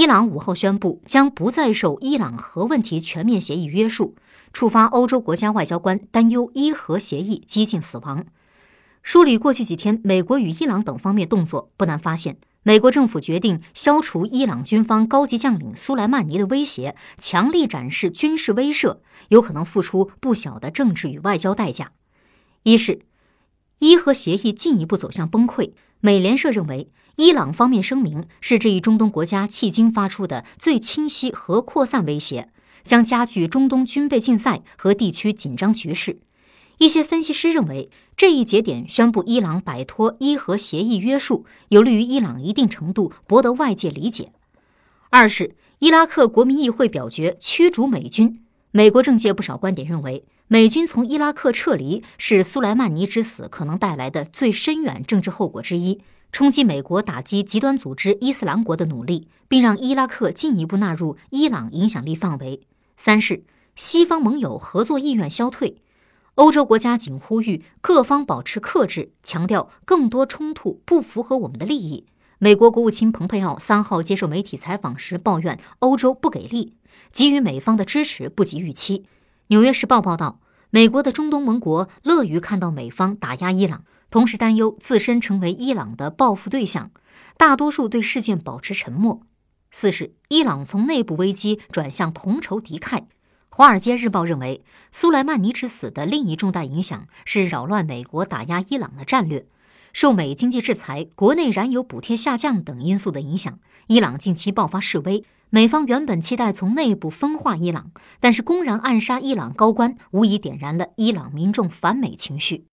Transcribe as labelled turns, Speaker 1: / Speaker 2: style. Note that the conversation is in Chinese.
Speaker 1: 伊朗五号宣布将不再受伊朗核问题全面协议约束，触发欧洲国家外交官担忧伊核协议几近死亡。梳理过去几天美国与伊朗等方面动作，不难发现，美国政府决定消除伊朗军方高级将领苏莱曼尼的威胁，强力展示军事威慑，有可能付出不小的政治与外交代价。一是，伊核协议进一步走向崩溃。美联社认为。伊朗方面声明，是这一中东国家迄今发出的最清晰核扩散威胁，将加剧中东军备竞赛和地区紧张局势。一些分析师认为，这一节点宣布伊朗摆脱伊核协议约束，有利于伊朗一定程度博得外界理解。二是伊拉克国民议会表决驱逐美军。美国政界不少观点认为，美军从伊拉克撤离是苏莱曼尼之死可能带来的最深远政治后果之一。冲击美国打击极端组织伊斯兰国的努力，并让伊拉克进一步纳入伊朗影响力范围。三是西方盟友合作意愿消退，欧洲国家仅呼吁各方保持克制，强调更多冲突不符合我们的利益。美国国务卿蓬佩奥三号接受媒体采访时抱怨欧洲不给力，给予美方的支持不及预期。纽约时报报道，美国的中东盟国乐于看到美方打压伊朗。同时担忧自身成为伊朗的报复对象，大多数对事件保持沉默。四是伊朗从内部危机转向同仇敌忾。《华尔街日报》认为，苏莱曼尼之死的另一重大影响是扰乱美国打压伊朗的战略。受美经济制裁、国内燃油补贴下降等因素的影响，伊朗近期爆发示威。美方原本期待从内部分化伊朗，但是公然暗杀伊朗高官，无疑点燃了伊朗民众反美情绪。